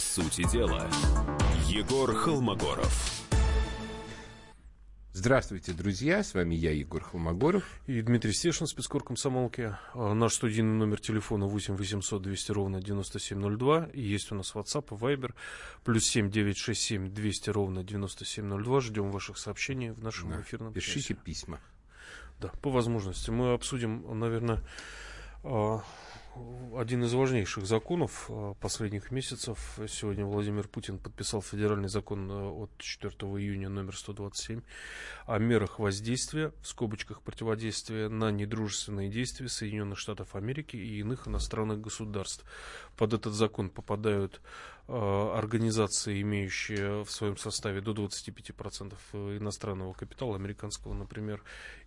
сути дела, Егор Холмогоров. Здравствуйте, друзья! С вами я, Егор Холмогоров. И Дмитрий Стешин, спецкор комсомолки. А, наш студийный номер телефона 8 800 200 ровно 9702. И есть у нас WhatsApp и Viber. Плюс 7 967 200 ровно 9702. Ждем ваших сообщений в нашем да. эфирном Пишите часе. письма. Да, по возможности. Мы обсудим, наверное, а, один из важнейших законов э, последних месяцев. Сегодня Владимир Путин подписал федеральный закон э, от 4 июня номер 127 о мерах воздействия, в скобочках противодействия на недружественные действия Соединенных Штатов Америки и иных иностранных государств. Под этот закон попадают э, организации, имеющие в своем составе до 25% иностранного капитала, американского, например.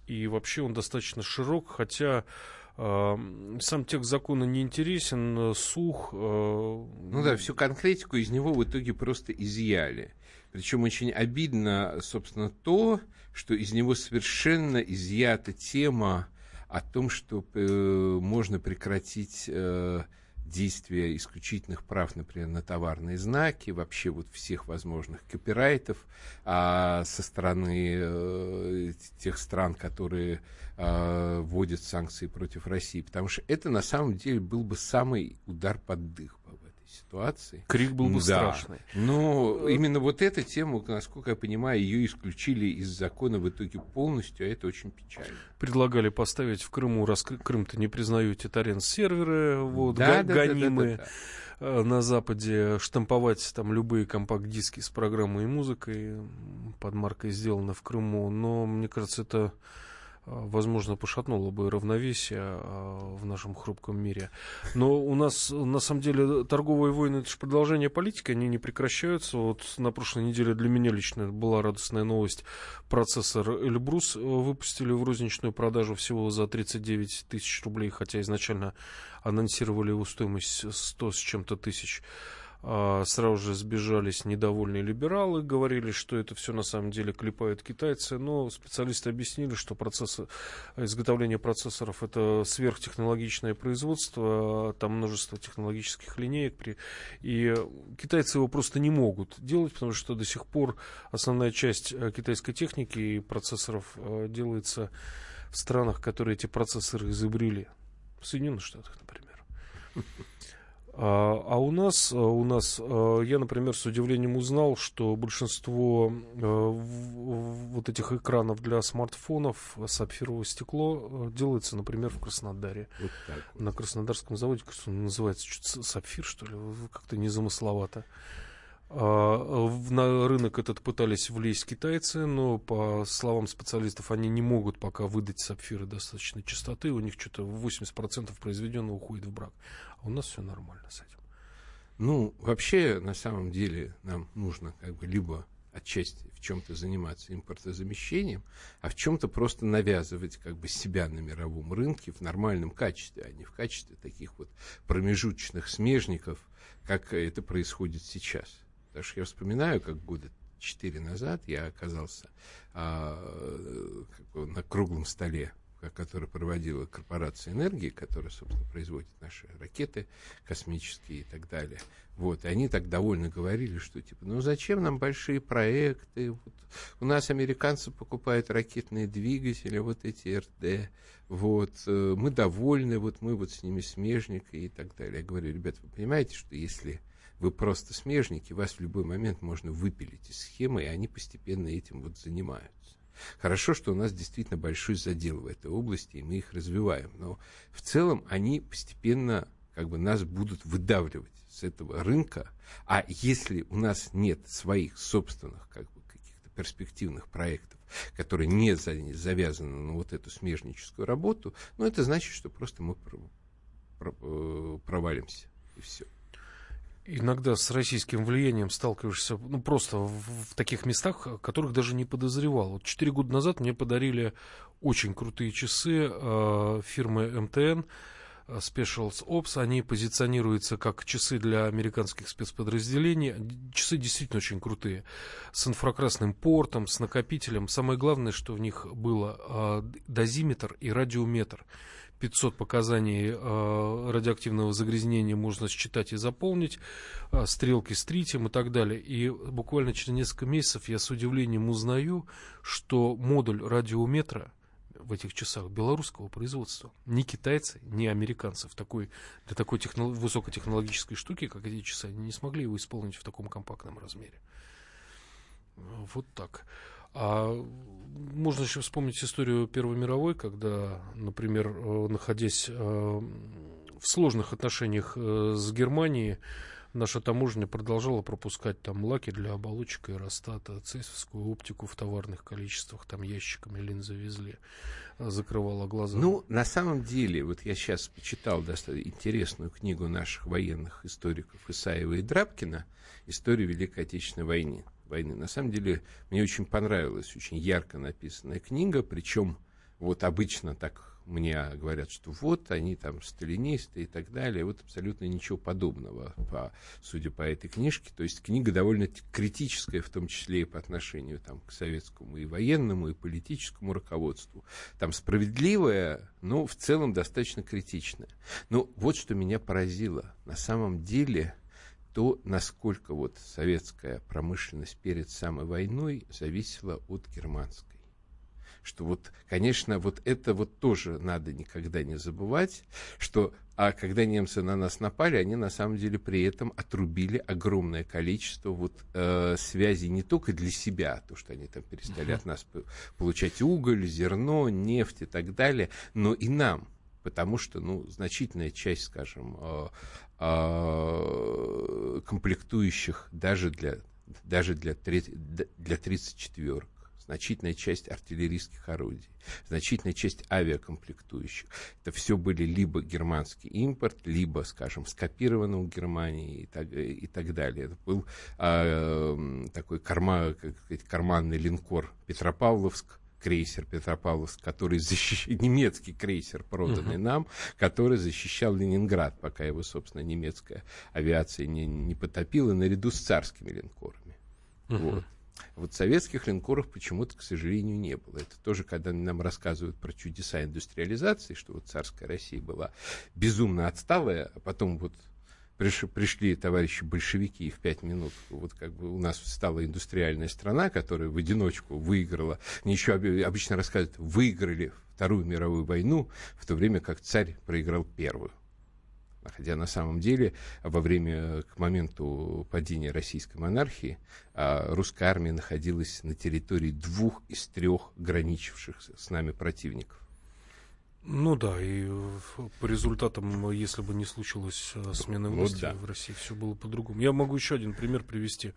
И вообще он достаточно широк, хотя сам текст закона не интересен, э, сух. Э, ну да, всю конкретику из него в итоге просто изъяли. Причем очень обидно, собственно, то, что из него совершенно изъята тема о том, что э, можно прекратить действия исключительных прав, например, на товарные знаки, вообще вот всех возможных копирайтов а со стороны э, тех стран, которые э, вводят санкции против России, потому что это на самом деле был бы самый удар под дых ситуации. Крик был бы да. страшный. Но именно вот эта тема, насколько я понимаю, ее исключили из закона в итоге полностью, а это очень печально. Предлагали поставить в Крыму, раз Крым-то не признают титарен-серверы, вот, да, да, гонимые. Да, да, да, да. На Западе штамповать там любые компакт-диски с программой и музыкой под маркой сделано в Крыму, но мне кажется, это возможно, пошатнуло бы равновесие а, в нашем хрупком мире. Но у нас, на самом деле, торговые войны — это же продолжение политики, они не прекращаются. Вот на прошлой неделе для меня лично была радостная новость. Процессор Эльбрус выпустили в розничную продажу всего за 39 тысяч рублей, хотя изначально анонсировали его стоимость 100 с чем-то тысяч. А, сразу же сбежались недовольные либералы, говорили, что это все на самом деле клепают китайцы, но специалисты объяснили, что процесс изготовления процессоров это сверхтехнологичное производство, там множество технологических линеек, и китайцы его просто не могут делать, потому что до сих пор основная часть э, китайской техники и процессоров э, делается в странах, которые эти процессоры изобрели, в Соединенных Штатах, например. А, а у нас, а у нас, а, я, например, с удивлением узнал, что большинство вот этих экранов для смартфонов сапфировое стекло делается, например, в Краснодаре. Вот вот. На Краснодарском заводе, как он называется, что сапфир, что ли, как-то незамысловато. А, на рынок этот пытались влезть китайцы, но, по словам специалистов, они не могут пока выдать сапфиры достаточной частоты. У них что-то 80% произведенного уходит в брак. А у нас все нормально с этим. Ну, вообще, на самом деле, нам нужно как бы либо отчасти в чем-то заниматься импортозамещением, а в чем-то просто навязывать как бы себя на мировом рынке в нормальном качестве, а не в качестве таких вот промежуточных смежников, как это происходит сейчас. Потому что я вспоминаю, как года четыре назад я оказался а, как бы на круглом столе, который проводила корпорация энергии, которая, собственно, производит наши ракеты космические и так далее. Вот, и они так довольно говорили, что типа, ну зачем нам большие проекты? Вот, у нас американцы покупают ракетные двигатели, вот эти РД, вот, э, мы довольны, вот мы вот с ними смежник и так далее. Я говорю, ребята, вы понимаете, что если вы просто смежники, вас в любой момент можно выпилить из схемы, и они постепенно этим вот занимаются. Хорошо, что у нас действительно большой задел в этой области, и мы их развиваем. Но в целом они постепенно как бы нас будут выдавливать с этого рынка. А если у нас нет своих собственных как бы, каких-то перспективных проектов, которые не завязаны на вот эту смежническую работу, ну, это значит, что просто мы э, провалимся. И все иногда с российским влиянием сталкиваешься, ну, просто в, в таких местах, которых даже не подозревал. Вот четыре года назад мне подарили очень крутые часы э, фирмы МТН, э, Specials Ops, они позиционируются как часы для американских спецподразделений. Часы действительно очень крутые. С инфракрасным портом, с накопителем. Самое главное, что в них было э, дозиметр и радиометр 500 показаний э, радиоактивного загрязнения можно считать и заполнить, э, стрелки с тритием и так далее. И буквально через несколько месяцев я с удивлением узнаю, что модуль радиометра в этих часах белорусского производства. Ни китайцы, ни в такой, для такой техно, высокотехнологической штуки, как эти часы, они не смогли его исполнить в таком компактном размере. Вот так. А можно еще вспомнить историю Первой мировой, когда, например, э, находясь э, в сложных отношениях э, с Германией, наша таможня продолжала пропускать там лаки для оболочек аэростата, цесовскую оптику в товарных количествах, там ящиками линзы везли, закрывала глаза. Ну, на самом деле, вот я сейчас почитал достаточно интересную книгу наших военных историков Исаева и Драбкина «История Великой Отечественной войны» войны. На самом деле, мне очень понравилась очень ярко написанная книга, причем вот обычно так мне говорят, что вот они там сталинисты и так далее. Вот абсолютно ничего подобного, по, судя по этой книжке. То есть книга довольно критическая, в том числе и по отношению там, к советскому и военному, и политическому руководству. Там справедливая, но в целом достаточно критичная. Но вот что меня поразило. На самом деле то, насколько вот советская промышленность перед самой войной зависела от германской. Что вот, конечно, вот это вот тоже надо никогда не забывать, что а когда немцы на нас напали, они на самом деле при этом отрубили огромное количество вот э, связей не только для себя, то, что они там перестали uh-huh. от нас получать уголь, зерно, нефть и так далее, но и нам потому что, ну, значительная часть, скажем, э, э, комплектующих даже для, даже для, для 34 значительная часть артиллерийских орудий, значительная часть авиакомплектующих. Это все были либо германский импорт, либо, скажем, скопировано у Германии и так, и так далее. Это был э, такой карма, как карманный линкор Петропавловск, крейсер Петропавловск, который защищал, немецкий крейсер, проданный uh-huh. нам, который защищал Ленинград, пока его, собственно, немецкая авиация не, не потопила, наряду с царскими линкорами. Uh-huh. Вот. Вот советских линкоров почему-то, к сожалению, не было. Это тоже, когда нам рассказывают про чудеса индустриализации, что вот царская Россия была безумно отсталая, а потом вот приш, пришли товарищи большевики в пять минут вот как бы у нас стала индустриальная страна, которая в одиночку выиграла, ничего обычно рассказывают, выиграли Вторую мировую войну, в то время как царь проиграл первую. Хотя на самом деле во время, к моменту падения российской монархии, а, русская армия находилась на территории двух из трех граничивших с нами противников. Ну да, и по результатам, если бы не случилось э, смены власти, вот да. в России все было по-другому. Я могу еще один пример привести.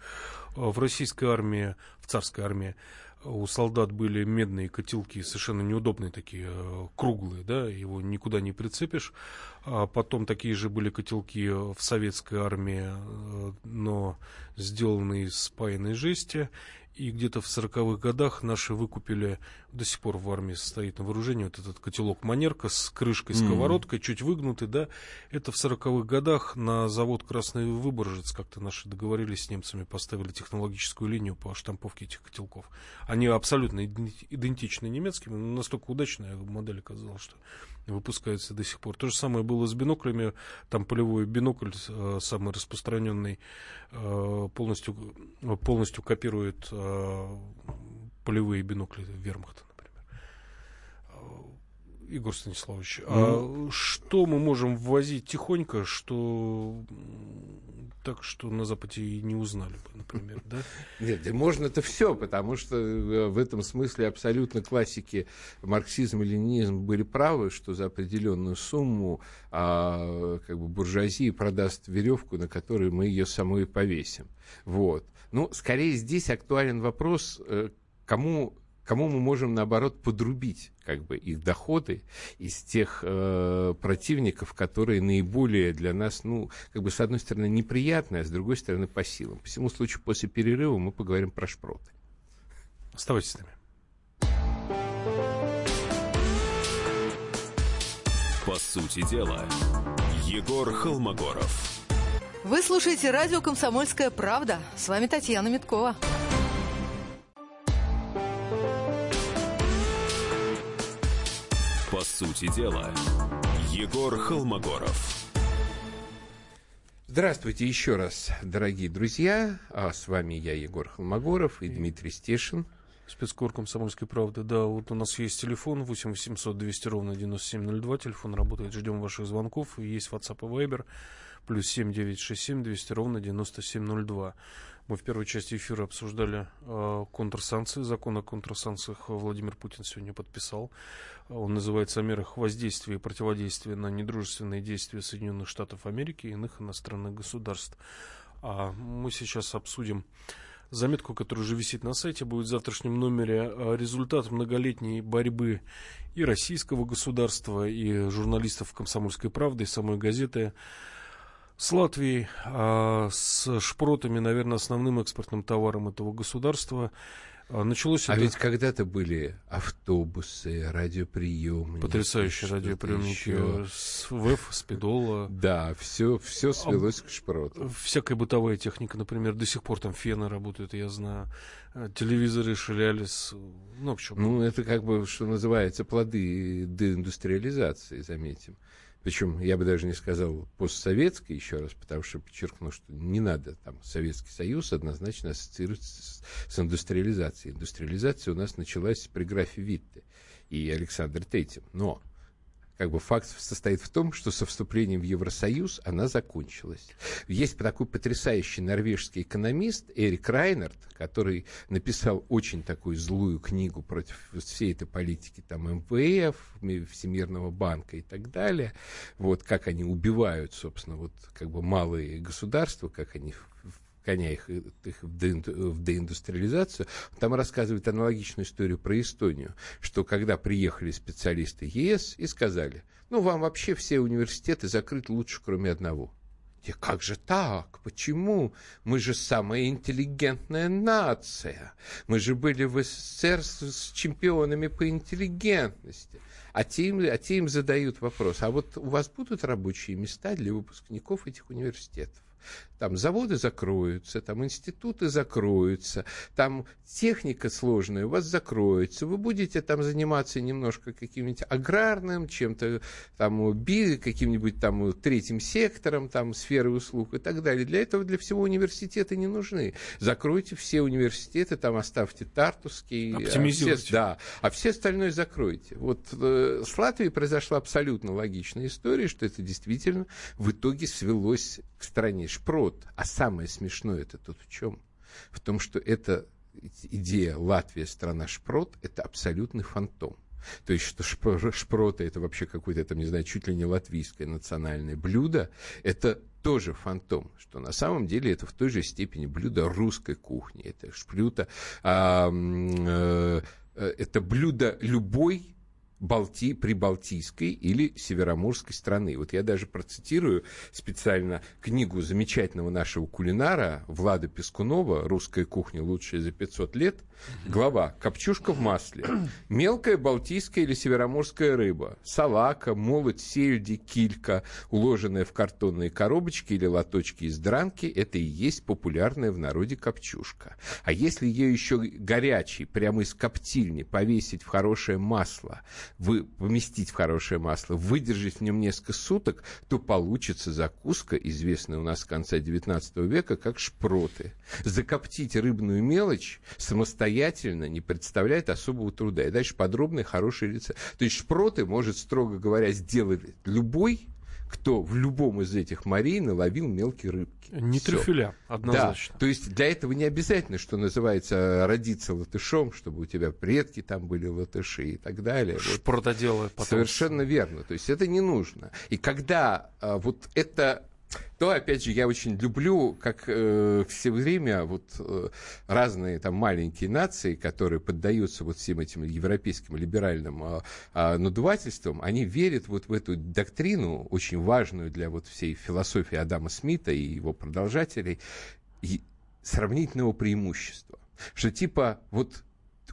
Э, в российской армии, в царской армии, у солдат были медные котелки, совершенно неудобные такие, э, круглые, да, его никуда не прицепишь. А потом такие же были котелки в советской армии, но сделанные из спаянной жести. И где-то в сороковых годах наши выкупили, до сих пор в армии состоит на вооружении вот этот котелок манерка с крышкой, сковородкой, mm-hmm. чуть выгнутый, да. Это в сороковых годах на завод Красный Выборжец как-то наши договорились с немцами, поставили технологическую линию по штамповке этих котелков. Они абсолютно идентичны немецким, но настолько удачная модель оказалась, что выпускаются до сих пор. То же самое было с биноклями. Там полевой бинокль, э, самый распространенный, э, полностью, полностью копирует э, полевые бинокли вермахта. Игорь Станиславович, mm. а что мы можем ввозить тихонько, что так, что на Западе и не узнали бы, например, да? Нет, можно это все, потому что э, в этом смысле абсолютно классики марксизм и ленинизм были правы, что за определенную сумму а, как бы буржуазия продаст веревку, на которой мы ее самой повесим. Вот. Ну, скорее здесь актуален вопрос, э, кому кому мы можем, наоборот, подрубить как бы, их доходы из тех э, противников, которые наиболее для нас, ну, как бы, с одной стороны, неприятны, а с другой стороны, по силам. По всему случаю, после перерыва мы поговорим про шпроты. Оставайтесь с нами. По сути дела, Егор Холмогоров. Вы слушаете радио «Комсомольская правда». С вами Татьяна Миткова. По сути дела, Егор Холмогоров. Здравствуйте еще раз, дорогие друзья. А с вами я, Егор Холмогоров и Дмитрий Стешин. Спецкор «Комсомольской правды». Да, вот у нас есть телефон 8 800 200 ровно 9702. Телефон работает, ждем ваших звонков. Есть WhatsApp и Viber. Плюс 7 967 200 ровно 9702. Мы в первой части эфира обсуждали э, контрсанкции. Закон о контрсанкциях Владимир Путин сегодня подписал. Он называется о мерах воздействия и противодействия на недружественные действия Соединенных Штатов Америки и иных иностранных государств. А мы сейчас обсудим заметку, которая уже висит на сайте, будет в завтрашнем номере результат многолетней борьбы и российского государства, и журналистов «Комсомольской правды», и самой газеты с Латвией, а с шпротами, наверное, основным экспортным товаром этого государства. А, началось а это... ведь когда-то были автобусы, радиоприемники. Потрясающие радиоприемники еще. с ВЭФ, Спидола. Да, все, все свелось а, к шпроту. Всякая бытовая техника, например, до сих пор там фены работают, я знаю. А, телевизоры, шалялись. Ну, в общем. Ну, это как бы, что называется, плоды деиндустриализации, заметим. Причем я бы даже не сказал постсоветской еще раз, потому что подчеркну, что не надо там Советский Союз однозначно ассоциировать с, с индустриализацией. Индустриализация у нас началась при графе Витте и Александр Третьем. Но как бы факт состоит в том, что со вступлением в Евросоюз она закончилась. Есть такой потрясающий норвежский экономист Эрик Райнерт, который написал очень такую злую книгу против всей этой политики там МВФ, Всемирного банка и так далее. Вот как они убивают, собственно, вот как бы малые государства, как они коня их, их в, деиндустриализацию, там рассказывает аналогичную историю про Эстонию, что когда приехали специалисты ЕС и сказали, ну, вам вообще все университеты закрыты лучше, кроме одного. И как же так? Почему? Мы же самая интеллигентная нация. Мы же были в СССР с, с чемпионами по интеллигентности. А те, им, а те им задают вопрос, а вот у вас будут рабочие места для выпускников этих университетов? Там заводы закроются, там институты закроются, там техника сложная у вас закроется. Вы будете там заниматься немножко каким-нибудь аграрным, чем-то там би, каким-нибудь там третьим сектором, там сферы услуг и так далее. Для этого для всего университеты не нужны. Закройте все университеты, там оставьте Тартусский. Оптимизируйте. А все, да, а все остальное закройте. Вот э, с Латвией произошла абсолютно логичная история, что это действительно в итоге свелось к стране шпрот. А самое смешное это тут в чем? В том, что эта идея Латвия страна шпрот это абсолютный фантом. То есть, что шпроты это вообще какое-то, там, не знаю, чуть ли не латвийское национальное блюдо, это тоже фантом, что на самом деле это в той же степени блюдо русской кухни. Это шплюта, а, э, э, это блюдо любой Балти, прибалтийской или североморской страны. Вот я даже процитирую специально книгу замечательного нашего кулинара Влада Пескунова «Русская кухня лучшая за 500 лет». Глава «Копчушка в масле». Мелкая балтийская или североморская рыба. Салака, молоть, сельди, килька, уложенная в картонные коробочки или лоточки из дранки – это и есть популярная в народе копчушка. А если ее еще горячий, прямо из коптильни, повесить в хорошее масло – вы, поместить в хорошее масло, выдержать в нем несколько суток, то получится закуска, известная у нас с конца XIX века, как шпроты. Закоптить рыбную мелочь самостоятельно не представляет особого труда. И дальше подробный хороший рецепт. То есть шпроты может, строго говоря, сделать любой кто в любом из этих морей наловил мелкие рыбки. Не Всё. трюфеля, однозначно. Да, то есть для этого не обязательно, что называется, родиться латышом, чтобы у тебя предки там были латыши и так далее. Вот. Протоделы потом. Совершенно верно. То есть это не нужно. И когда а, вот это то, опять же, я очень люблю, как э, все время вот э, разные там маленькие нации, которые поддаются вот всем этим европейским либеральным э, э, надувательствам, они верят вот в эту доктрину, очень важную для вот всей философии Адама Смита и его продолжателей, и сравнительного преимущества. Что типа вот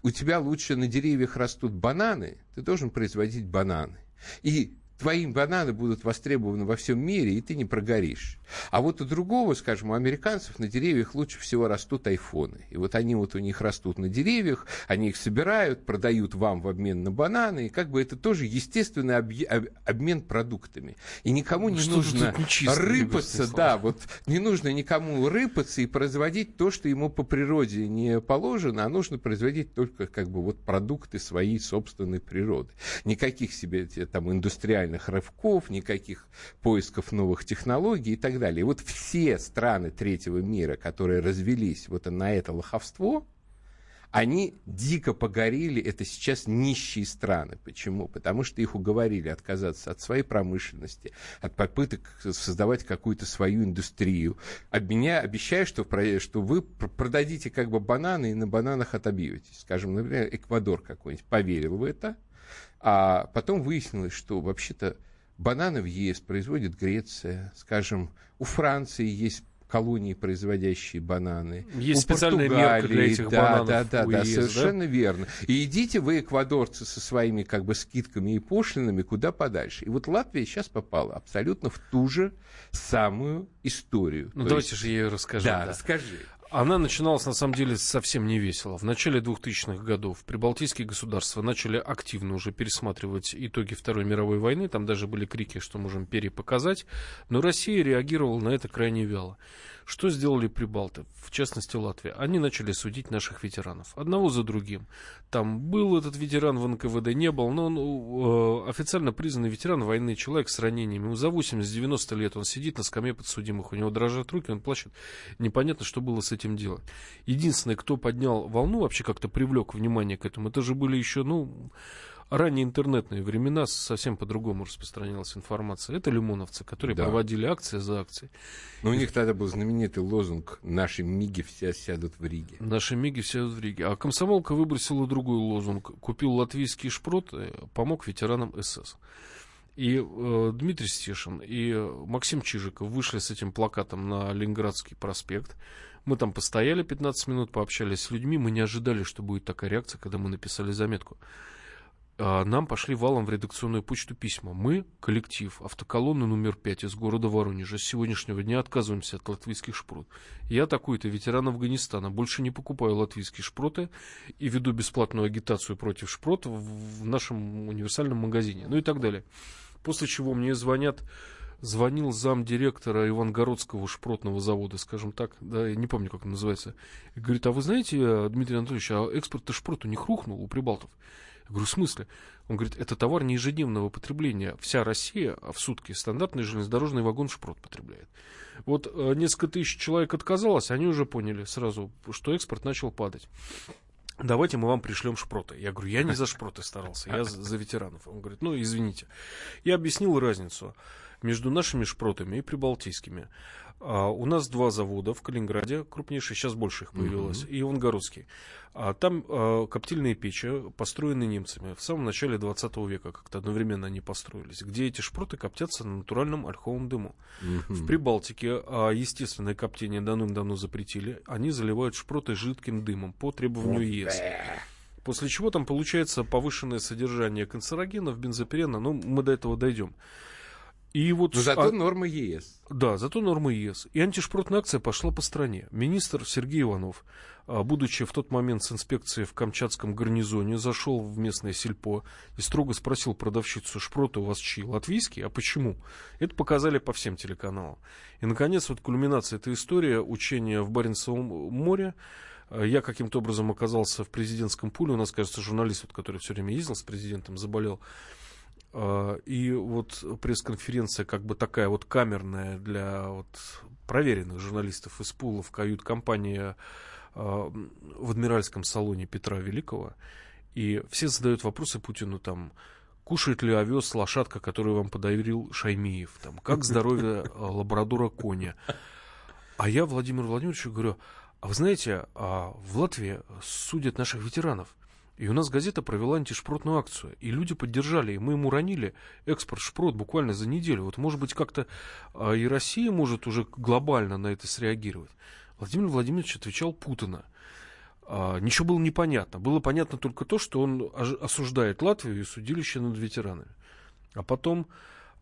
у тебя лучше на деревьях растут бананы, ты должен производить бананы. И твои бананы будут востребованы во всем мире, и ты не прогоришь. А вот у другого, скажем, у американцев на деревьях лучше всего растут айфоны. И вот они вот у них растут на деревьях, они их собирают, продают вам в обмен на бананы, и как бы это тоже естественный обмен продуктами. И никому не что нужно рыпаться, да, вот не нужно никому рыпаться и производить то, что ему по природе не положено, а нужно производить только как бы вот продукты своей собственной природы. Никаких себе там индустриальных рывков, никаких поисков новых технологий и так далее. И вот все страны третьего мира, которые развелись вот на это лоховство, они дико погорели, это сейчас нищие страны. Почему? Потому что их уговорили отказаться от своей промышленности, от попыток создавать какую-то свою индустрию, обменя, обещая, что, что вы продадите как бы бананы и на бананах отобьетесь. Скажем, например, Эквадор какой-нибудь поверил в это, а потом выяснилось, что вообще-то бананы в ЕС производит Греция, скажем, у Франции есть колонии, производящие бананы. Есть у специальная мерка для этих да, бананов. Да, да, да, ЕС, совершенно да? верно. И идите вы, эквадорцы, со своими как бы скидками и пошлинами куда подальше. И вот Латвия сейчас попала абсолютно в ту же самую историю. Ну, То давайте есть... же я ее расскажу. Да, да, расскажи. Она начиналась, на самом деле, совсем не весело. В начале 2000-х годов прибалтийские государства начали активно уже пересматривать итоги Второй мировой войны. Там даже были крики, что можем перепоказать. Но Россия реагировала на это крайне вяло. Что сделали прибалты, в частности Латвия? Они начали судить наших ветеранов, одного за другим. Там был этот ветеран в НКВД, не был, но он э, официально признанный ветеран войны, человек с ранениями. За 80-90 лет он сидит на скамье подсудимых, у него дрожат руки, он плачет. Непонятно, что было с этим делать. Единственный, кто поднял волну, вообще как-то привлек внимание к этому, это же были еще, ну, ранние интернетные времена совсем по-другому распространялась информация. Это лимоновцы, которые да. проводили акции за акцией. Но у них тогда был знаменитый лозунг «Наши миги все сядут в Риге». «Наши миги все сядут в Риге». А комсомолка выбросила другой лозунг. Купил латвийский шпрот, э, помог ветеранам СС. И э, Дмитрий Стешин и Максим Чижиков вышли с этим плакатом на Ленинградский проспект. Мы там постояли 15 минут, пообщались с людьми. Мы не ожидали, что будет такая реакция, когда мы написали заметку. А, нам пошли валом в редакционную почту письма. Мы, коллектив, автоколонны номер 5 из города Воронежа, с сегодняшнего дня отказываемся от латвийских шпрот. Я такой-то ветеран Афганистана, больше не покупаю латвийские шпроты и веду бесплатную агитацию против шпрот в нашем универсальном магазине, ну и так далее. После чего мне звонят звонил зам директора Ивангородского шпротного завода, скажем так, да, я не помню, как он называется, говорит, а вы знаете, Дмитрий Анатольевич, а экспорт шпрот у них рухнул, у прибалтов. Я говорю, в смысле? Он говорит, это товар не ежедневного потребления. Вся Россия в сутки стандартный железнодорожный вагон шпрот потребляет. Вот э, несколько тысяч человек отказалось, они уже поняли сразу, что экспорт начал падать. Давайте мы вам пришлем шпроты. Я говорю, я не за шпроты старался, я за, ветеранов. Он говорит, ну, извините. Я объяснил разницу между нашими шпротами и прибалтийскими. А, у нас два завода в Калининграде, крупнейшие, сейчас больше их появилось, uh-huh. и Ивангородский. А, там а, коптильные печи построены немцами в самом начале 20 века, как-то одновременно они построились, где эти шпроты коптятся на натуральном ольховом дыму. Uh-huh. В Прибалтике а, естественное коптение давным-давно запретили, они заливают шпроты жидким дымом по требованию ЕС. После чего там получается повышенное содержание канцерогенов, бензопирена, но ну, мы до этого дойдем. И вот, Но зато а, нормы ЕС. Да, зато нормы ЕС. И антишпротная акция пошла по стране. Министр Сергей Иванов, а, будучи в тот момент с инспекцией в Камчатском гарнизоне, зашел в местное сельпо и строго спросил продавщицу, шпроты у вас чьи, латвийские? А почему? Это показали по всем телеканалам. И, наконец, вот кульминация этой истории, учения в Баренцевом море, а, я каким-то образом оказался в президентском пуле. У нас, кажется, журналист, вот, который все время ездил с президентом, заболел. А, и вот пресс-конференция как бы такая вот камерная для вот проверенных журналистов из пулов, кают-компания а, в Адмиральском салоне Петра Великого. И все задают вопросы Путину там, кушает ли овес лошадка, которую вам подарил Шаймиев, там, как здоровье а, лабрадора коня. А я Владимиру Владимировичу говорю, а вы знаете, в Латвии судят наших ветеранов. И у нас газета провела антишпротную акцию. И люди поддержали. И мы ему ранили экспорт шпрот буквально за неделю. Вот, может быть, как-то а, и Россия может уже глобально на это среагировать. Владимир Владимирович отвечал путано. А, ничего было непонятно. Было понятно только то, что он осуждает Латвию и судилище над ветеранами. А потом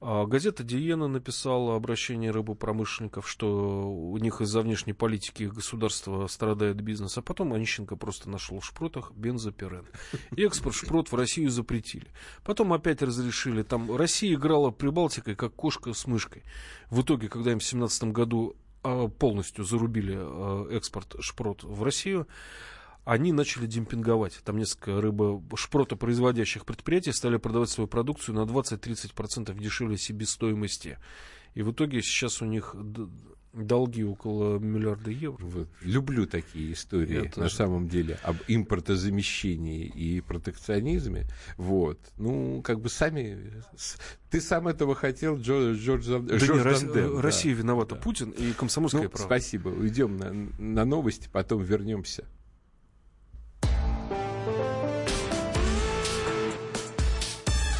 газета «Диена» написала обращение рыбопромышленников, что у них из-за внешней политики государства страдает бизнес, а потом Онищенко просто нашел в шпротах бензопирен. Экспорт шпрот в Россию запретили. Потом опять разрешили. Там Россия играла Прибалтикой, как кошка с мышкой. В итоге, когда им в 2017 году а, полностью зарубили а, экспорт шпрот в Россию, они начали демпинговать. Там несколько рыбошпротопроизводящих предприятий стали продавать свою продукцию на 20-30% дешевле себестоимости. И в итоге сейчас у них долги около миллиарда евро. Вот. Люблю такие истории, Я на самом деле, об импортозамещении и протекционизме. Вот. Ну, как бы сами... Ты сам этого хотел, Джордж, Джордж, да Джордж не, Данден. Россия да. виновата, да. Путин и комсомольская ну, правда. Спасибо. Уйдем на, на новости, потом вернемся.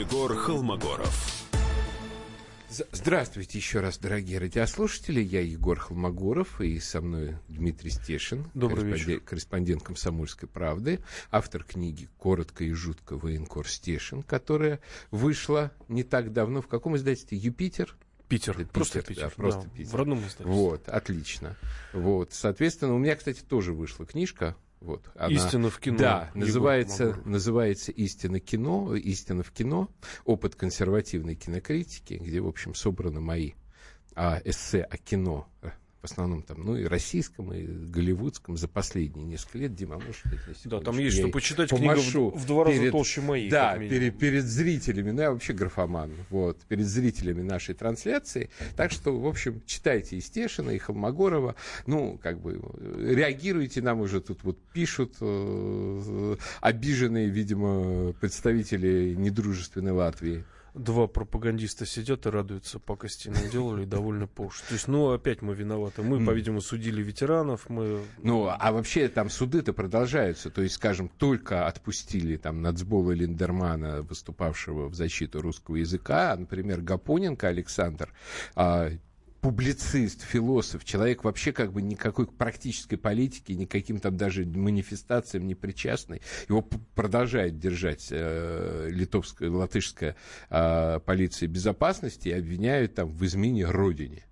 Егор Холмогоров. Здравствуйте еще раз, дорогие радиослушатели. Я Егор Холмогоров, и со мной Дмитрий Стешин, Добрый корреспондент, вечер. корреспондент «Комсомольской правды», автор книги «Коротко и жутко. Военкор Стешин», которая вышла не так давно. В каком издательстве? «Юпитер»? Питер, Питер, просто Питер. Да, просто да, Питер. В родном издательстве. Вот, отлично. Вот, соответственно, у меня, кстати, тоже вышла книжка вот, она, Истина в кино. Да, называется, называется «Истина кино», «Истина в кино», опыт консервативной кинокритики, где, в общем, собраны мои а, эссе о кино в основном там, ну и российском, и голливудском за последние несколько лет. Дима, можешь Да, там есть что почитать, книга в, в два раза перед, толще моей. Да, перед, перед зрителями, ну я вообще графоман, вот, перед зрителями нашей трансляции. Так что, в общем, читайте и Стешина, и Холмогорова, ну, как бы, реагируйте, нам уже тут вот пишут э, обиженные, видимо, представители недружественной Латвии два пропагандиста сидят и радуются, пока стены делали довольно по уши. То есть, ну, опять мы виноваты. Мы, по-видимому, судили ветеранов, мы... Ну, а вообще там суды-то продолжаются. То есть, скажем, только отпустили там Нацбола Линдермана, выступавшего в защиту русского языка, например, Гапоненко Александр, а, публицист, философ, человек вообще как бы никакой практической политики, никаким там даже манифестациям не причастный. Его продолжает держать э, литовская, латышская э, полиция безопасности и обвиняют там в измене родине.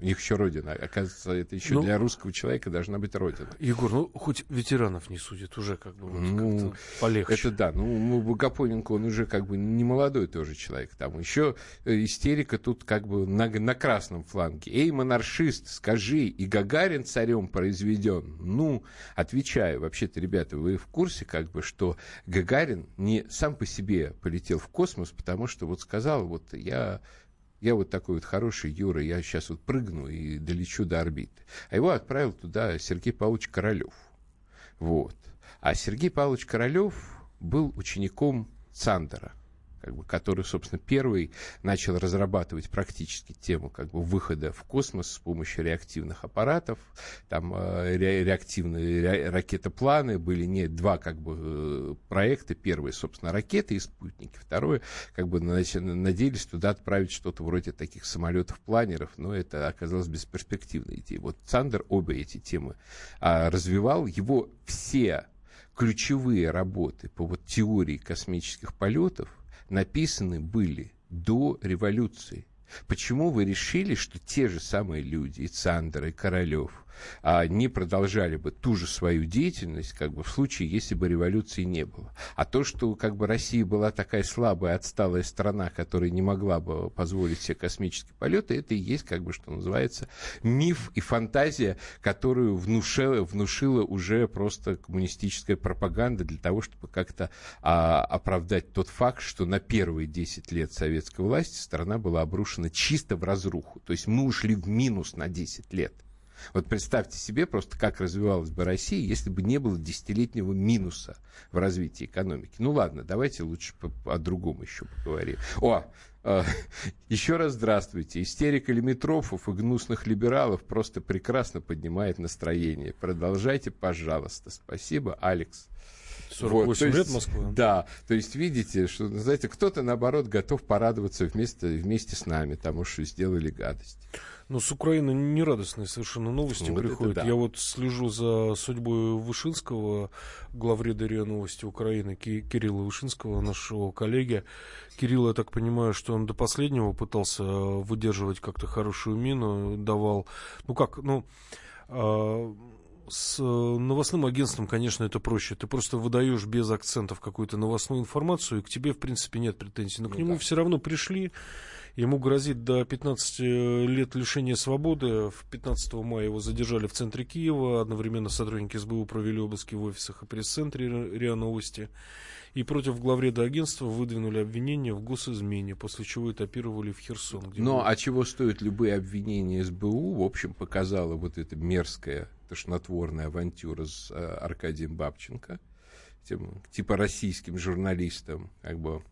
У них еще родина. Оказывается, это еще ну, для русского человека должна быть родина. Егор, ну хоть ветеранов не судят, уже как бы ну, полегче. Это да. Ну, Богопоненко, он уже как бы не молодой тоже человек. Там еще э, истерика тут как бы на, на красном фланге. Эй, монаршист, скажи, и Гагарин царем произведен? Ну, отвечаю. Вообще-то, ребята, вы в курсе, как бы, что Гагарин не сам по себе полетел в космос, потому что вот сказал, вот я я вот такой вот хороший Юра, я сейчас вот прыгну и долечу до орбиты. А его отправил туда Сергей Павлович Королев. Вот. А Сергей Павлович Королев был учеником Цандера как бы, который, собственно, первый начал разрабатывать практически тему как бы, выхода в космос с помощью реактивных аппаратов. Там э, ре, реактивные ре, ракетопланы были не два как бы, э, проекта. Первый, собственно, ракеты и спутники. Второе, как бы надеялись туда отправить что-то вроде таких самолетов-планеров, но это оказалось бесперспективной идеей. Вот Цандер обе эти темы а, развивал. Его все ключевые работы по вот теории космических полетов написаны были до революции. Почему вы решили, что те же самые люди, и Цандер, и Королев, не продолжали бы ту же свою деятельность, как бы в случае, если бы революции не было. А то, что как бы Россия была такая слабая, отсталая страна, которая не могла бы позволить себе космические полеты, это и есть, как бы, что называется, миф и фантазия, которую внушила, внушила уже просто коммунистическая пропаганда для того, чтобы как-то а, оправдать тот факт, что на первые 10 лет советской власти страна была обрушена чисто в разруху. То есть мы ушли в минус на 10 лет. Вот представьте себе просто, как развивалась бы Россия, если бы не было десятилетнего минуса в развитии экономики. Ну ладно, давайте лучше о другом еще поговорим. О, э, еще раз здравствуйте. Истерика лимитрофов и гнусных либералов просто прекрасно поднимает настроение. Продолжайте, пожалуйста. Спасибо, Алекс. 48 вот, лет есть, Москвы. Да, то есть видите, что, знаете, кто-то, наоборот, готов порадоваться вместе, вместе с нами, тому, что сделали гадость. Ну, с Украины нерадостные совершенно новости ну, приходят. Да. Я вот слежу за судьбой Вышинского, главреда РИА Новости Украины, Кирилла Вышинского, нашего коллеги. Кирилл, я так понимаю, что он до последнего пытался выдерживать как-то хорошую мину, давал... Ну как, ну... А, с новостным агентством, конечно, это проще. Ты просто выдаешь без акцентов какую-то новостную информацию, и к тебе, в принципе, нет претензий. Но ну, к нему да. все равно пришли, Ему грозит до 15 лет лишения свободы. В 15 мая его задержали в центре Киева. Одновременно сотрудники СБУ провели обыски в офисах и пресс-центре РИА Новости. И против главреда агентства выдвинули обвинения в госизмене, после чего этапировали в Херсон. Но было... а чего стоят любые обвинения СБУ? В общем, показала вот эта мерзкая, тошнотворная авантюра с э, Аркадием Бабченко, тем, типа российским журналистом, как бы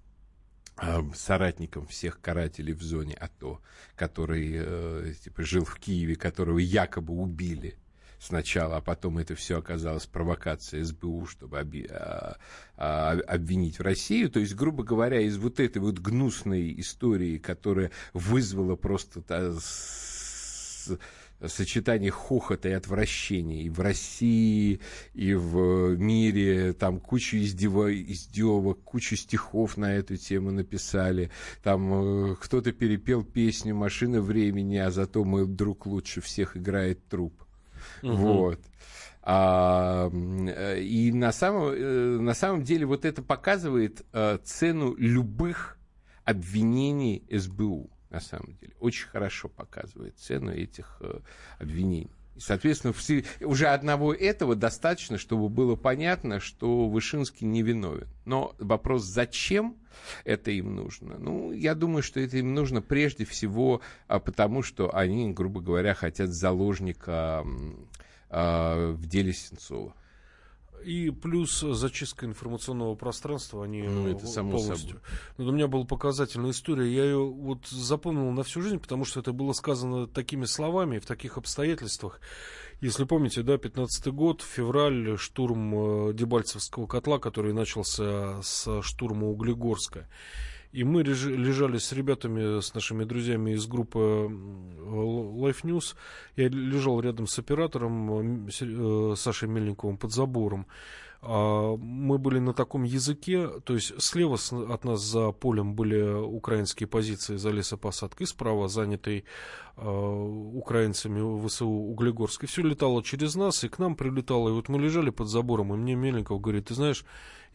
Э, соратником всех карателей в зоне АТО, который э, типа, жил в Киеве, которого якобы убили сначала, а потом это все оказалось провокацией СБУ, чтобы оби, а, а, обвинить Россию. То есть, грубо говоря, из вот этой вот гнусной истории, которая вызвала просто... Та, с, сочетание хохота и отвращения и в России, и в мире, там кучу издева, издевок, кучу стихов на эту тему написали, там э, кто-то перепел песню «Машина времени», а зато мой друг лучше всех играет труп. Угу. Вот. А, э, и на самом, э, на самом деле вот это показывает а, цену любых обвинений СБУ на самом деле. Очень хорошо показывает цену этих э, обвинений. И, соответственно, все, уже одного этого достаточно, чтобы было понятно, что Вышинский невиновен. Но вопрос, зачем это им нужно? Ну, я думаю, что это им нужно прежде всего а, потому, что они, грубо говоря, хотят заложника а, в деле Сенцова. И плюс зачистка информационного пространства, они ну, это само полностью. Собой. Но у меня была показательная история. Я ее вот запомнил на всю жизнь, потому что это было сказано такими словами, в таких обстоятельствах. Если помните, да, 15 год, февраль, штурм э, Дебальцевского котла, который начался с штурма Углегорска. И мы лежали с ребятами, с нашими друзьями из группы Life News. Я лежал рядом с оператором э, Сашей Мельниковым под забором. А, мы были на таком языке, то есть слева от нас за полем были украинские позиции за лесопосадкой, справа занятый э, украинцами ВСУ Углегорск. И все летало через нас, и к нам прилетало. И вот мы лежали под забором, и мне Мельников говорит, ты знаешь,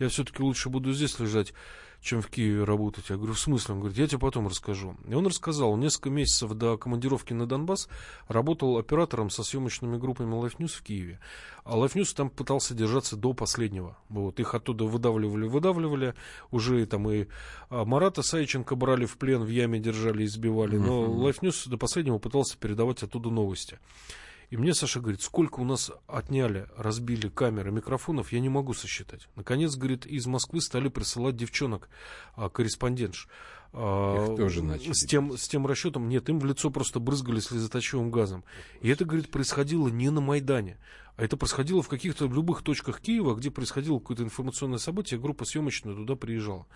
я все-таки лучше буду здесь лежать чем в Киеве работать. Я говорю, в смысле? Он говорит, я тебе потом расскажу. И он рассказал, несколько месяцев до командировки на Донбасс работал оператором со съемочными группами Life News в Киеве. А Life News там пытался держаться до последнего. Вот, их оттуда выдавливали, выдавливали. Уже там и а, Марата Сайченко брали в плен, в яме держали, избивали. Но Life News до последнего пытался передавать оттуда новости. И мне Саша говорит, сколько у нас отняли, разбили камеры, микрофонов, я не могу сосчитать. Наконец, говорит, из Москвы стали присылать девчонок, а, корреспондентш. А, Их тоже начали. С тем, с тем расчетом, нет, им в лицо просто брызгали слезоточивым газом. И это, говорит, происходило не на Майдане, а это происходило в каких-то любых точках Киева, где происходило какое-то информационное событие, группа съемочная туда приезжала.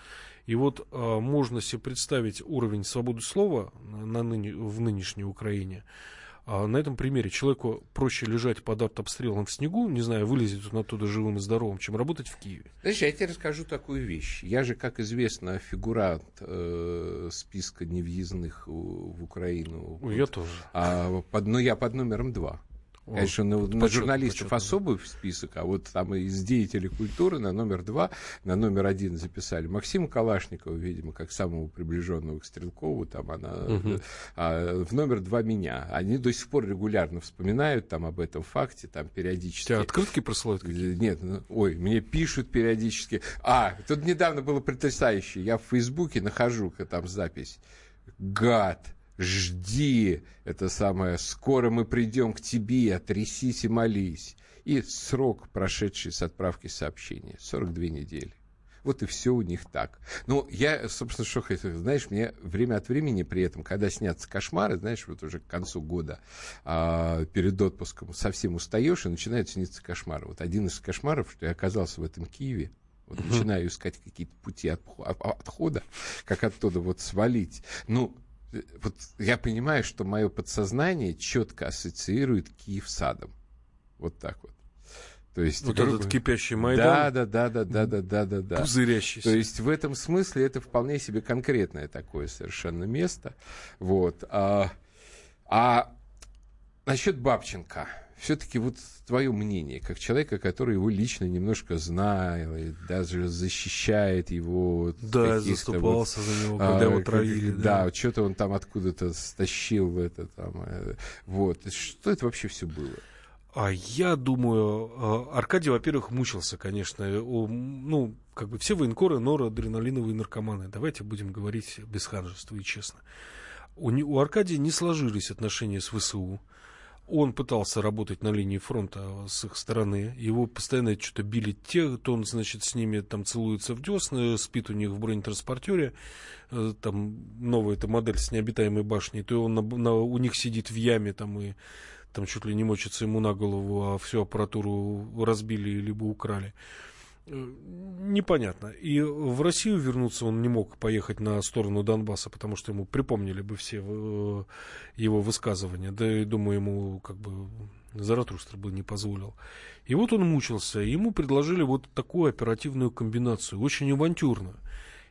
И вот а, можно себе представить уровень свободы слова на ныне, в нынешней Украине, а на этом примере человеку проще лежать под артобстрелом в снегу, не знаю, вылезет он оттуда живым и здоровым, чем работать в Киеве. Знаешь, я тебе расскажу такую вещь. Я же, как известно, фигурант э, списка невъездных в Украину. Ой, вот. Я тоже. А под, ну, я под номером два. Конечно, на, почет, на журналистов почет, особый список, а вот там из деятелей культуры на номер два, на номер один записали Максима Калашникова, видимо, как самого приближенного к Стрелкову, там она, угу. а, в номер два меня. Они до сих пор регулярно вспоминают там об этом факте, там периодически. Тебя открытки присылают какие Нет, ну, ой, мне пишут периодически. А, тут недавно было потрясающе, я в Фейсбуке нахожу там запись. Гад, жди, это самое, скоро мы придем к тебе, трясись и молись. И срок, прошедший с отправки сообщения, 42 недели. Вот и все у них так. Ну, я, собственно, что хочу, знаешь, мне время от времени при этом, когда снятся кошмары, знаешь, вот уже к концу года а, перед отпуском совсем устаешь, и начинают сниться кошмары. Вот один из кошмаров, что я оказался в этом Киеве, вот mm-hmm. начинаю искать какие-то пути от, отхода, как оттуда вот свалить. Ну, э, вот я понимаю, что мое подсознание четко ассоциирует Киев с садом. Вот так вот. То есть, вот грубо... этот кипящий Майдан. Да, да, да, да, да, да, да, да. Пузырящийся. То есть в этом смысле это вполне себе конкретное такое совершенно место. Вот. А, а насчет Бабченко. Все-таки вот твое мнение, как человека, который его лично немножко знает, даже защищает его. Да, заступался вот, за него, когда а, его травили. Да, да что-то он там откуда-то стащил это там. Э, вот. Что это вообще все было? А я думаю, а, Аркадий, во-первых, мучился, конечно. Ну, как бы все военкоры, норадреналиновые наркоманы. Давайте будем говорить без ханжества и честно. У, у Аркадия не сложились отношения с ВСУ. Он пытался работать на линии фронта с их стороны. Его постоянно что-то били те, то он, значит, с ними там целуется в десны, спит у них в бронетранспортере. Э, там новая эта модель с необитаемой башней. То он на, на, у них сидит в яме там и там чуть ли не мочится ему на голову, а всю аппаратуру разбили либо украли. Э, непонятно. И в Россию вернуться он не мог поехать на сторону Донбасса, потому что ему припомнили бы все э, его высказывания. Да и, думаю, ему как бы Заратустр бы не позволил. И вот он мучился. Ему предложили вот такую оперативную комбинацию, очень авантюрно.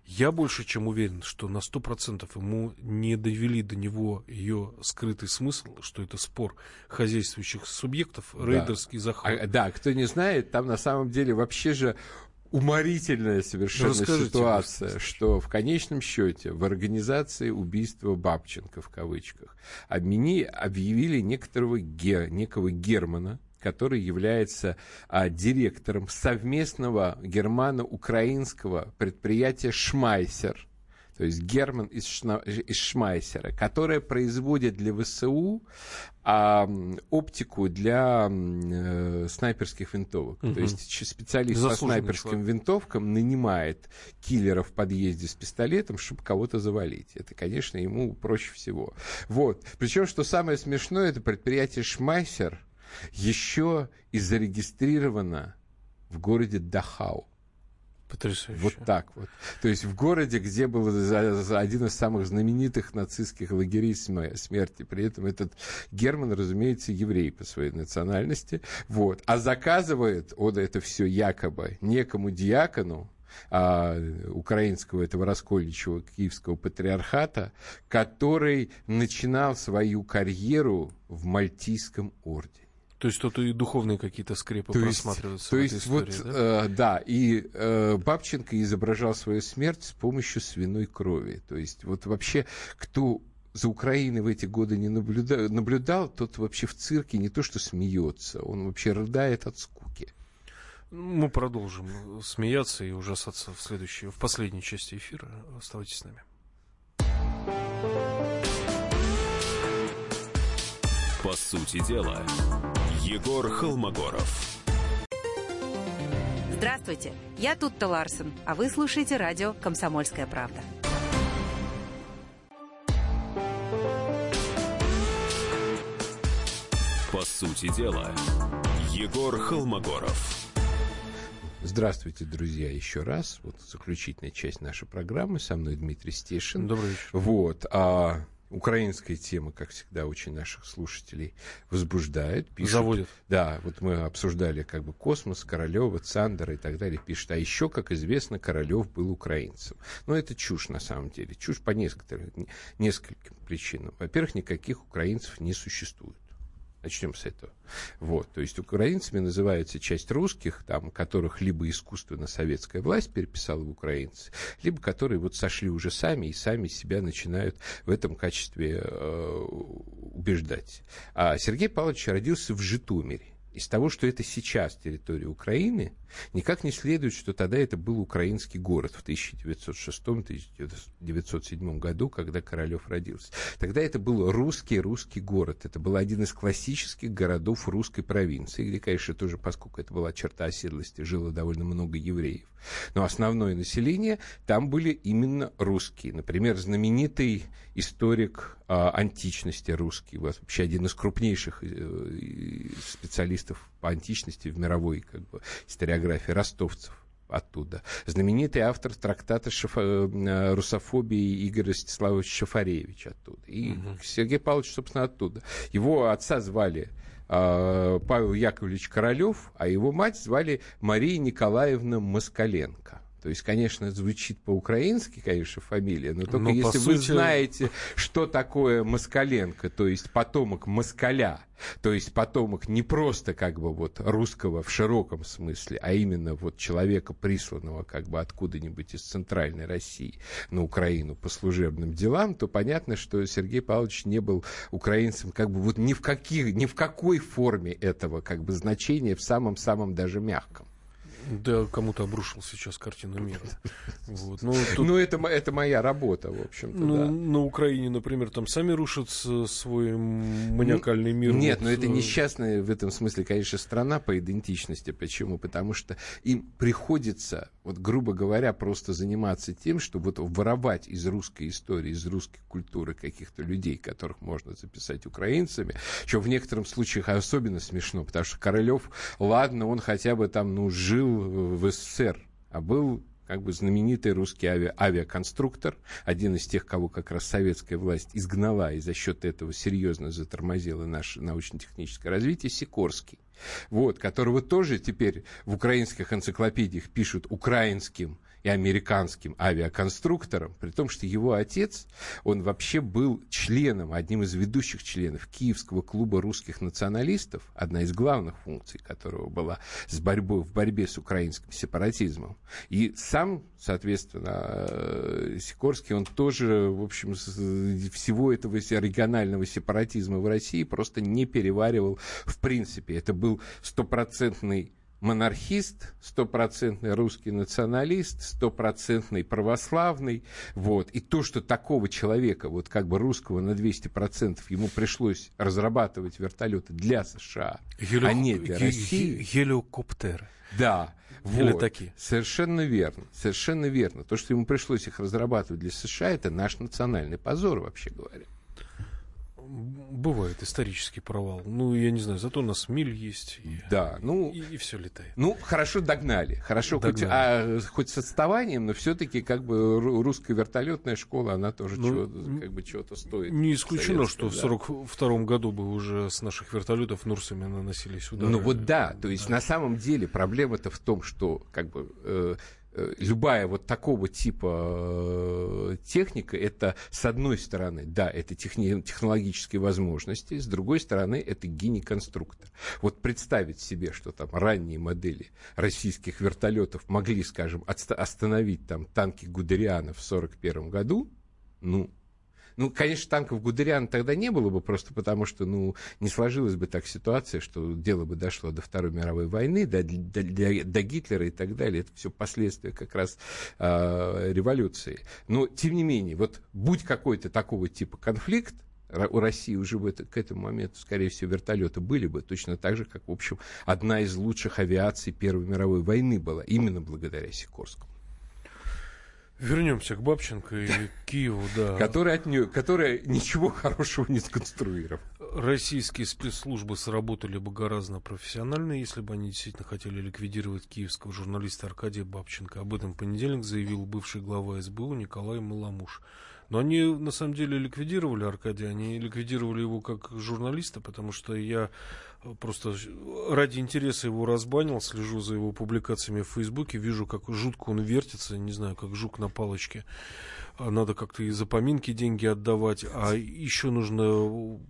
Я больше чем уверен, что на сто процентов ему не довели до него ее скрытый смысл, что это спор хозяйствующих субъектов, да. рейдерский захват. А, да, кто не знает, там на самом деле вообще же уморительная совершенно Расскажите, ситуация, просто. что в конечном счете в организации убийства Бабченко в кавычках обмени, объявили некоторого гер, некого Германа, который является а, директором совместного германо-украинского предприятия «Шмайсер», то есть Герман из, Шна, из Шмайсера, которая производит для ВСУ а, оптику для э, снайперских винтовок. Угу. То есть специалист Заслуженный по снайперским человек. винтовкам нанимает киллера в подъезде с пистолетом, чтобы кого-то завалить. Это, конечно, ему проще всего. Вот. Причем, что самое смешное, это предприятие Шмайсер – еще и зарегистрировано в городе Дахау. Потрясающе. Вот так вот. То есть в городе, где был один из самых знаменитых нацистских лагерей смерти. При этом этот Герман, разумеется, еврей по своей национальности. Вот. А заказывает он это все якобы некому диакону, а, украинского этого раскольничего киевского патриархата, который начинал свою карьеру в Мальтийском ордене. То есть тут и духовные какие-то скрепы то просматриваются. То есть, истории, вот, да? Э, да, и э, Бабченко изображал свою смерть с помощью свиной крови. То есть вот вообще кто за Украиной в эти годы не наблюдал, наблюдал, тот вообще в цирке не то что смеется, он вообще рыдает от скуки. Мы продолжим смеяться и ужасаться в следующей, в последней части эфира. Оставайтесь с нами. По сути дела, Егор Холмогоров. Здравствуйте, я Тутта Ларсен, а вы слушаете радио «Комсомольская правда». По сути дела, Егор Холмогоров. Здравствуйте, друзья, еще раз. Вот заключительная часть нашей программы. Со мной Дмитрий Стешин. Добрый вечер. Вот. А украинская тема, как всегда, очень наших слушателей возбуждает. Пишут, Заводит. Да, вот мы обсуждали как бы космос, Королева, Цандера и так далее. Пишет, а еще, как известно, Королев был украинцем. Но это чушь на самом деле. Чушь по нескольким, нескольким причинам. Во-первых, никаких украинцев не существует. Начнем с этого. Вот, то есть украинцами называется часть русских, там, которых либо искусственно советская власть переписала в украинцы, либо которые вот сошли уже сами и сами себя начинают в этом качестве э, убеждать. А Сергей Павлович родился в Житомире. Из того, что это сейчас территория Украины, никак не следует, что тогда это был украинский город в 1906-1907 году, когда Королев родился. Тогда это был русский русский город. Это был один из классических городов русской провинции, где, конечно, тоже, поскольку это была черта оседлости, жило довольно много евреев. Но основное население там были именно русские. Например, знаменитый историк античности русский, вообще один из крупнейших э, специалистов по античности в мировой как бы, историографии, ростовцев оттуда. Знаменитый автор трактата шифо... Э, русофобии Игорь Ростиславович Шафаревич оттуда. И угу. Сергей Павлович, собственно, оттуда. Его отца звали э, Павел Яковлевич Королев, а его мать звали Мария Николаевна Москаленко. То есть, конечно, звучит по-украински, конечно, фамилия, но только но, если вы сути... знаете, что такое Москаленко, то есть потомок Москаля, то есть потомок не просто как бы вот русского в широком смысле, а именно вот человека, присланного как бы откуда-нибудь из центральной России на Украину по служебным делам, то понятно, что Сергей Павлович не был украинцем как бы вот ни в, каких, ни в какой форме этого как бы значения в самом-самом даже мягком. Да, кому-то обрушил сейчас картину мира. Вот. Ну, тут... ну это, это моя работа, в общем-то. Ну, да. на Украине, например, там сами рушат свой маниакальный мир. Нет, вот. но это э, несчастная в этом смысле, конечно, страна по идентичности. Почему? Потому что им приходится, вот грубо говоря, просто заниматься тем, что вот воровать из русской истории, из русской культуры каких-то людей, которых можно записать украинцами, что в некоторых случаях особенно смешно, потому что Королев, ладно, он хотя бы там, ну, жил в СССР, а был как бы знаменитый русский ави- авиаконструктор, один из тех, кого как раз советская власть изгнала и за счет этого серьезно затормозила наше научно-техническое развитие, Сикорский. Вот, которого тоже теперь в украинских энциклопедиях пишут украинским и американским авиаконструктором, при том, что его отец, он вообще был членом, одним из ведущих членов Киевского клуба русских националистов, одна из главных функций которого была с борьбой, в борьбе с украинским сепаратизмом. И сам, соответственно, э, Сикорский, он тоже, в общем, всего этого регионального сепаратизма в России просто не переваривал в принципе. Это был стопроцентный монархист, стопроцентный русский националист, стопроцентный православный, вот, и то, что такого человека, вот как бы русского на 200% ему пришлось разрабатывать вертолеты для США, Гелио... а не для России. Гелиокоптеры. Да, вот. такие. Совершенно верно, совершенно верно. То, что ему пришлось их разрабатывать для США, это наш национальный позор, вообще говоря. Бывает исторический провал. Ну, я не знаю, зато у нас миль есть. И, да, ну... И, и все летает. Ну, хорошо догнали. Хорошо, догнали. Хоть, а, хоть с отставанием, но все-таки как бы русская вертолетная школа, она тоже ну, чего, как бы чего-то стоит. Не исключено, что да. в 42 году бы уже с наших вертолетов Нурсами наносились удары. Ну вот да, то есть да. на самом деле проблема-то в том, что как бы... Э, любая вот такого типа э, техника, это с одной стороны, да, это техни- технологические возможности, с другой стороны, это гений-конструктор. Вот представить себе, что там ранние модели российских вертолетов могли, скажем, остановить там танки Гудериана в 1941 году, ну, ну, конечно, танков Гудериан тогда не было бы, просто потому что, ну, не сложилась бы так ситуация, что дело бы дошло до Второй мировой войны, до, до, до, Гитлера и так далее. Это все последствия как раз э, революции. Но, тем не менее, вот будь какой-то такого типа конфликт, у России уже это, к этому моменту, скорее всего, вертолеты были бы, точно так же, как, в общем, одна из лучших авиаций Первой мировой войны была, именно благодаря Сикорскому. Вернемся к Бабченко и Киеву, да. Который от нее, которая ничего хорошего не сконструировал. Российские спецслужбы сработали бы гораздо профессионально, если бы они действительно хотели ликвидировать киевского журналиста Аркадия Бабченко. Об этом в понедельник заявил бывший глава СБУ Николай Маламуш. Но они на самом деле ликвидировали Аркадия, они ликвидировали его как журналиста, потому что я просто ради интереса его разбанил, слежу за его публикациями в Фейсбуке, вижу, как жутко он вертится, не знаю, как жук на палочке. А надо как-то и за поминки деньги отдавать, а еще нужно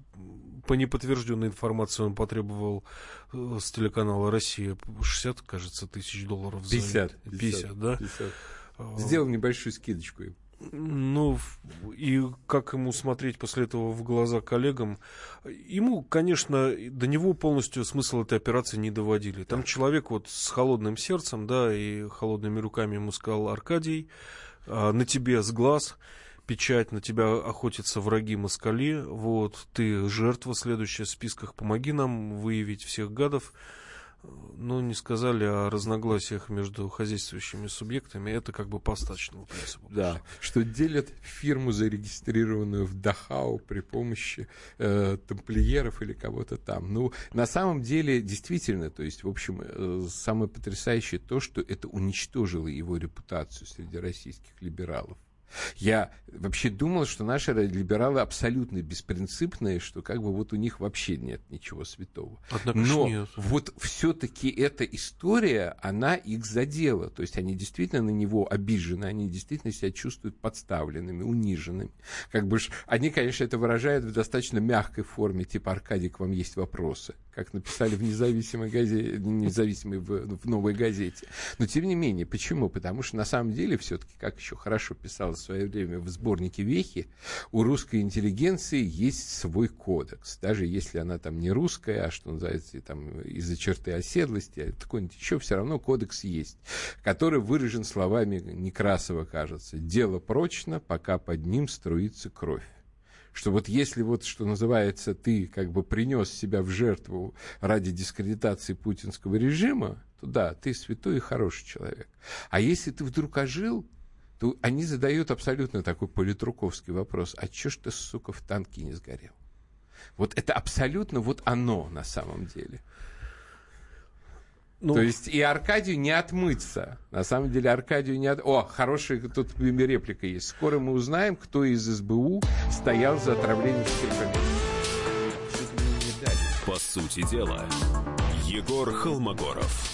по неподтвержденной информации он потребовал э, с телеканала «Россия» 60, кажется, тысяч долларов. 50. За... 50, 50 да? 50. Сделал небольшую скидочку им. Ну, и как ему смотреть после этого в глаза коллегам? Ему, конечно, до него полностью смысл этой операции не доводили. Там человек вот с холодным сердцем, да, и холодными руками ему сказал Аркадий, а, на тебе с глаз печать, на тебя охотятся враги москали, вот, ты жертва следующая в списках, помоги нам выявить всех гадов ну, не сказали о разногласиях между хозяйствующими субъектами. Это как бы по остаточному принципу. Да, что делят фирму, зарегистрированную в Дахау при помощи э, тамплиеров или кого-то там. Ну, на самом деле, действительно, то есть, в общем, э, самое потрясающее то, что это уничтожило его репутацию среди российских либералов. Я вообще думал, что наши либералы абсолютно беспринципные, что как бы вот у них вообще нет ничего святого. Однако Но нет. вот все-таки эта история, она их задела. То есть они действительно на него обижены, они действительно себя чувствуют подставленными, униженными. Как бы ж, они, конечно, это выражают в достаточно мягкой форме, типа Аркадий, к вам есть вопросы как написали в независимой газете, независимой в, в новой газете. Но тем не менее, почему? Потому что на самом деле все-таки, как еще хорошо писалось свое время в сборнике Вехи, у русской интеллигенции есть свой кодекс. Даже если она там не русская, а что называется, там из-за черты оседлости, а какой-нибудь еще, все равно кодекс есть, который выражен словами Некрасова, кажется. Дело прочно, пока под ним струится кровь что вот если вот, что называется, ты как бы принес себя в жертву ради дискредитации путинского режима, то да, ты святой и хороший человек. А если ты вдруг ожил, то они задают абсолютно такой политруковский вопрос, а чё ж ты, сука, в танке не сгорел? Вот это абсолютно вот оно на самом деле. Ну, То есть и Аркадию не отмыться. На самом деле Аркадию не от... О, хорошая тут реплика есть. Скоро мы узнаем, кто из СБУ стоял за отравлением скрипами. По сути дела, Егор Холмогоров.